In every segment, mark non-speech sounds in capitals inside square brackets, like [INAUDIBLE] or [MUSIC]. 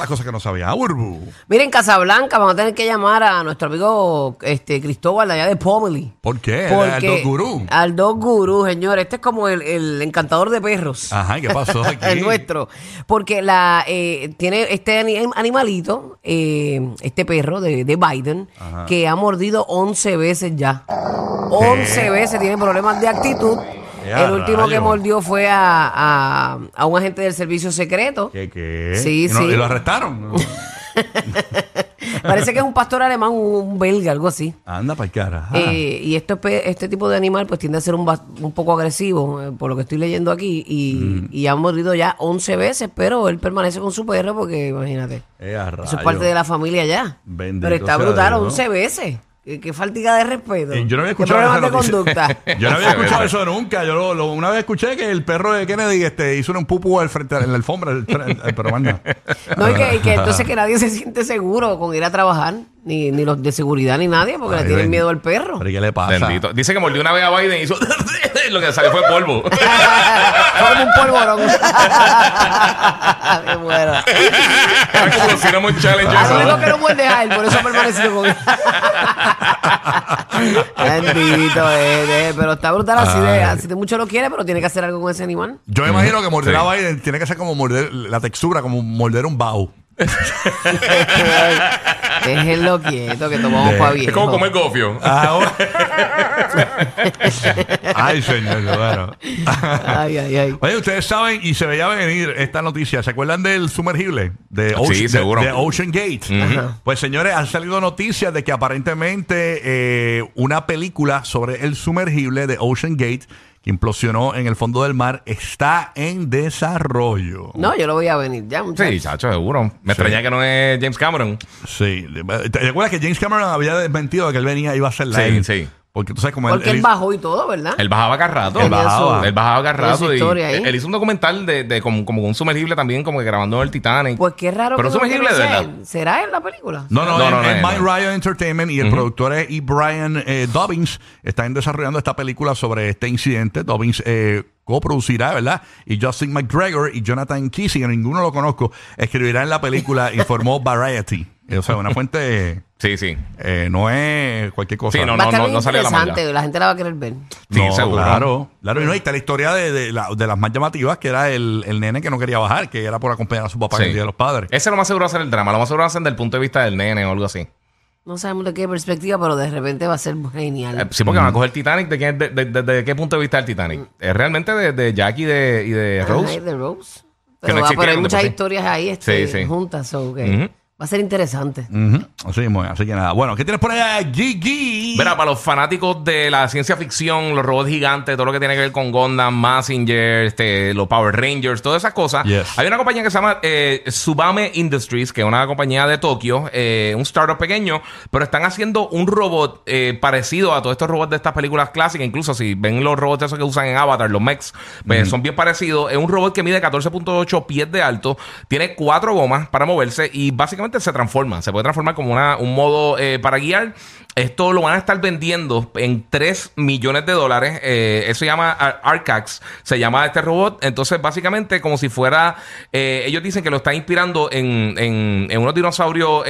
Las cosas que no sabía. Urbu. Miren, Casablanca, vamos a tener que llamar a nuestro amigo este, Cristóbal de allá de Pomeli. ¿Por qué? Porque- El Gurú. Al Dog Gurú, señor. Este es como el, el encantador de perros. Ajá, ¿y ¿qué pasó [LAUGHS] aquí? el nuestro. Porque la eh, tiene este ani- animalito, eh, este perro de, de Biden, Ajá. que ha mordido 11 veces ya. 11 veces tiene problemas de actitud. ¡Ya, El último que mordió fue a, a- a un agente del servicio secreto. ¿Qué, qué? Sí, ¿Y no- sí. ¿Y lo arrestaron? [LAUGHS] [LAUGHS] Parece que es un pastor alemán, un, belga, algo así. Anda para el cara. Eh, y esto, es pe- este tipo de animal pues tiende a ser un, un poco agresivo, eh, por lo que estoy leyendo aquí, y, Mm. y ha mordido ya 11 veces, pero él permanece con su perro porque imagínate, Eh, eso es parte de la familia ya. Bendito pero está brutal, Dios, ¿no? 11 veces. Qué, qué faltiga de respeto. Eh, yo no había Qué escuchado problemas de conducta. [LAUGHS] Yo no había [LAUGHS] escuchado eso nunca. Yo lo- lo- una vez escuché que el perro de Kennedy este, hizo un pupu al frente en la alfombra. el- el- pero manda. No, y que, y que entonces que [LAUGHS] nadie se siente seguro con ir a trabajar, ni, ni los de seguridad ni nadie, porque Ay, le tienen ben- miedo al perro. ¿Pero qué le pasa? Bendito. Dice que mordió una vez a Biden y hizo. [LAUGHS] lo que salió fue polvo. [LAUGHS] Fue como un polvorón. Muero. Era como Cinnamon Challenge. Eso. que no muerde a él, por eso ha permanecido con él. Bendito, eh, eh, pero está brutal así de, así de mucho lo quiere, pero tiene que hacer algo con ese animal. Yo me imagino que morder Sí. a Biden tiene que ser como morder la textura, como morder un bajo. [LAUGHS] Déjenlo quieto, que tomamos para Es bien. como comer gofio. Ah, [LAUGHS] Ay, señor, bueno. Ay, ay, ay. Oye, ustedes saben y se veía venir esta noticia. ¿Se acuerdan del sumergible? De Sí, Ocean, de- seguro. de Ocean Gate. Pues señores, han salido noticias de que aparentemente eh, una película sobre el sumergible de Ocean Gate que implosionó en el fondo del mar está en desarrollo. No, yo lo voy a venir ya, muchachos. Sí, chacho, seguro. Me extraña que no es James Cameron. Sí. ¿Te acuerdas que James Cameron había desmentido de que él venía y iba a ser Sí, live? sí. Porque tú sabes cómo Porque él bajó y todo, ¿verdad? Él bajaba cada rato. Él bajaba. Él bajaba cada rato. y él hizo un documental de, de como, como un sumergible también, como que grabando el Titanic. Pues qué raro Pero que sumergible de verdad. ser. ¿Será en la película? No, no, No, es, no, no, es no. Mind Ryan Entertainment y el productor es E. Brian eh, Dobbins. Están desarrollando esta película sobre este incidente. Dobbins eh, coproducirá, ¿verdad? Y Justin McGregor y Jonathan Kissinger, ninguno lo conozco, escribirán la película, informó Variety. O sea, una fuente Sí, sí. eh, no es cualquier cosa. Sí, no, Va a estar no, bien no salió la interesante, la gente la va a querer ver. Sí, No, seguro. Claro, claro. Y no, ahí está la historia de, de la- de las más llamativas, que era el, el nene que no quería bajar, que era por acompañar a su papá en Sí. el Día de los Padres. Ese lo más seguro va a ser el drama. Lo más seguro va a ser desde el punto de vista del nene o algo así. No sabemos de qué perspectiva, pero de repente va a ser genial. Eh, sí, porque van a coger el Titanic. ¿De qué, de, de- de- de qué punto de vista el Titanic? Es realmente de, de Jackie y de, y de Ajá, Rose. y de Rose. Que Pero, no va- pero hay existieron de muchas por sí. historias ahí este, Sí, sí. juntas, so que Ujú. Va a ser interesante. Ujú. Así mismo es, así que nada. Bueno, ¿qué tienes por allá, Gigi? Mira, para los fanáticos de la ciencia ficción, los robots gigantes, todo lo que tiene que ver con Gundam, Massinger, este, los Power Rangers, todas esas cosas. Yes. Hay una compañía que se llama eh, Subame Industries, que es una compañía de Tokio, eh, un startup pequeño, pero están haciendo un robot eh, parecido a todos estos robots de estas películas clásicas. Incluso si ven los robots esos que usan en Avatar, los mechs, pues son bien parecidos. Es un robot que mide 14.8 pies de alto, tiene cuatro gomas para moverse y básicamente se transforma. Se puede transformar como una, un modo eh, para guiar. Esto lo van a estar vendiendo en 3 millones de dólares. Eh, eso se llama Ar- Arcax, se llama este robot. Entonces, básicamente, como si fuera. eh, ellos dicen que lo están inspirando en, en- unos dinosaurios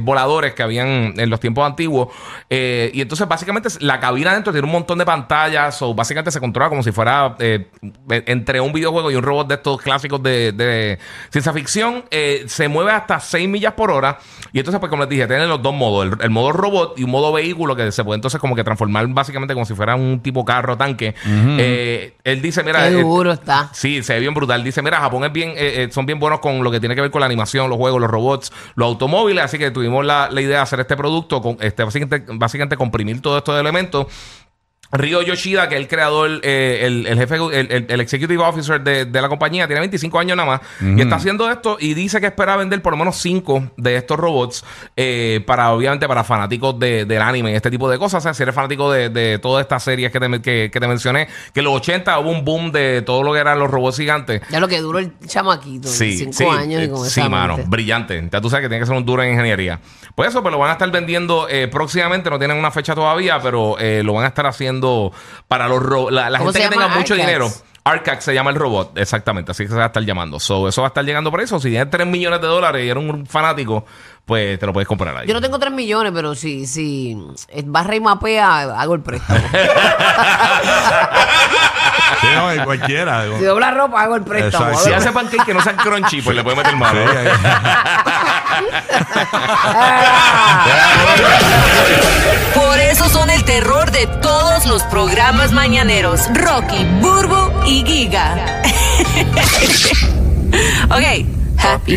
voladores que habían en los tiempos antiguos. Y entonces, básicamente, la cabina adentro tiene un montón de pantallas. O básicamente se controla como si fuera eh, entre un videojuego y un robot de estos clásicos de, ciencia ficción. Se mueve hasta 6 millas por hora. Y entonces, pues, como les dije, tienen los dos modos: el, el modo robot y un modo vehículo que se puede entonces como que transformar básicamente como si fuera un tipo carro tanque. Eh, él dice, mira, Qué eh, duro está. Sí, se ve bien brutal. Dice, mira, Japón es bien, eh, eh, son bien buenos con lo que tiene que ver con la animación, los juegos, los robots, los automóviles. Así que tuvimos la, la idea de hacer este producto, con, este, básicamente, básicamente comprimir todos estos elementos. Ryo Yoshida, que es el creador, eh, el, el jefe, el, el- el executive officer de, de la compañía, tiene 25 años nada más. Y está haciendo esto y dice que espera vender por lo menos 5 de estos robots eh, para, obviamente, para fanáticos de- del anime y este tipo de cosas. O sea, si eres fanático de, de todas estas series que te, que, que te mencioné, que en los 80 hubo un boom de todo lo que eran los robots gigantes. Ya lo que duró el chamaquito, Sí, cinco sí, años y eh, con sí, mano, brillante. Ya tú sabes que tiene que ser un duro en ingeniería. Pues eso, pues lo van a estar vendiendo eh, próximamente, no tienen una fecha todavía, pero eh, lo van a estar haciendo para los ro- la, la ¿Cómo gente que tenga mucho Arcax. dinero. Arcac se llama el robot, exactamente, así que se va a estar llamando. So, eso va a estar llegando por eso. Si tienes 3 millones de dólares y eres un fanático, pues te lo puedes comprar ahí. Yo no tengo 3 millones, pero si, si barra y mapea, hago el préstamo. [LAUGHS] Sí, no, en cualquiera. Si dobla ropa, hago el préstamo. Exacto. si hace pancake que no sean crunchy, pues le puedes meter mano. Sí, [LAUGHS] [LAUGHS] programas mañaneros. Rocky, Burbo y Giga. [LAUGHS] ok, happy, happy.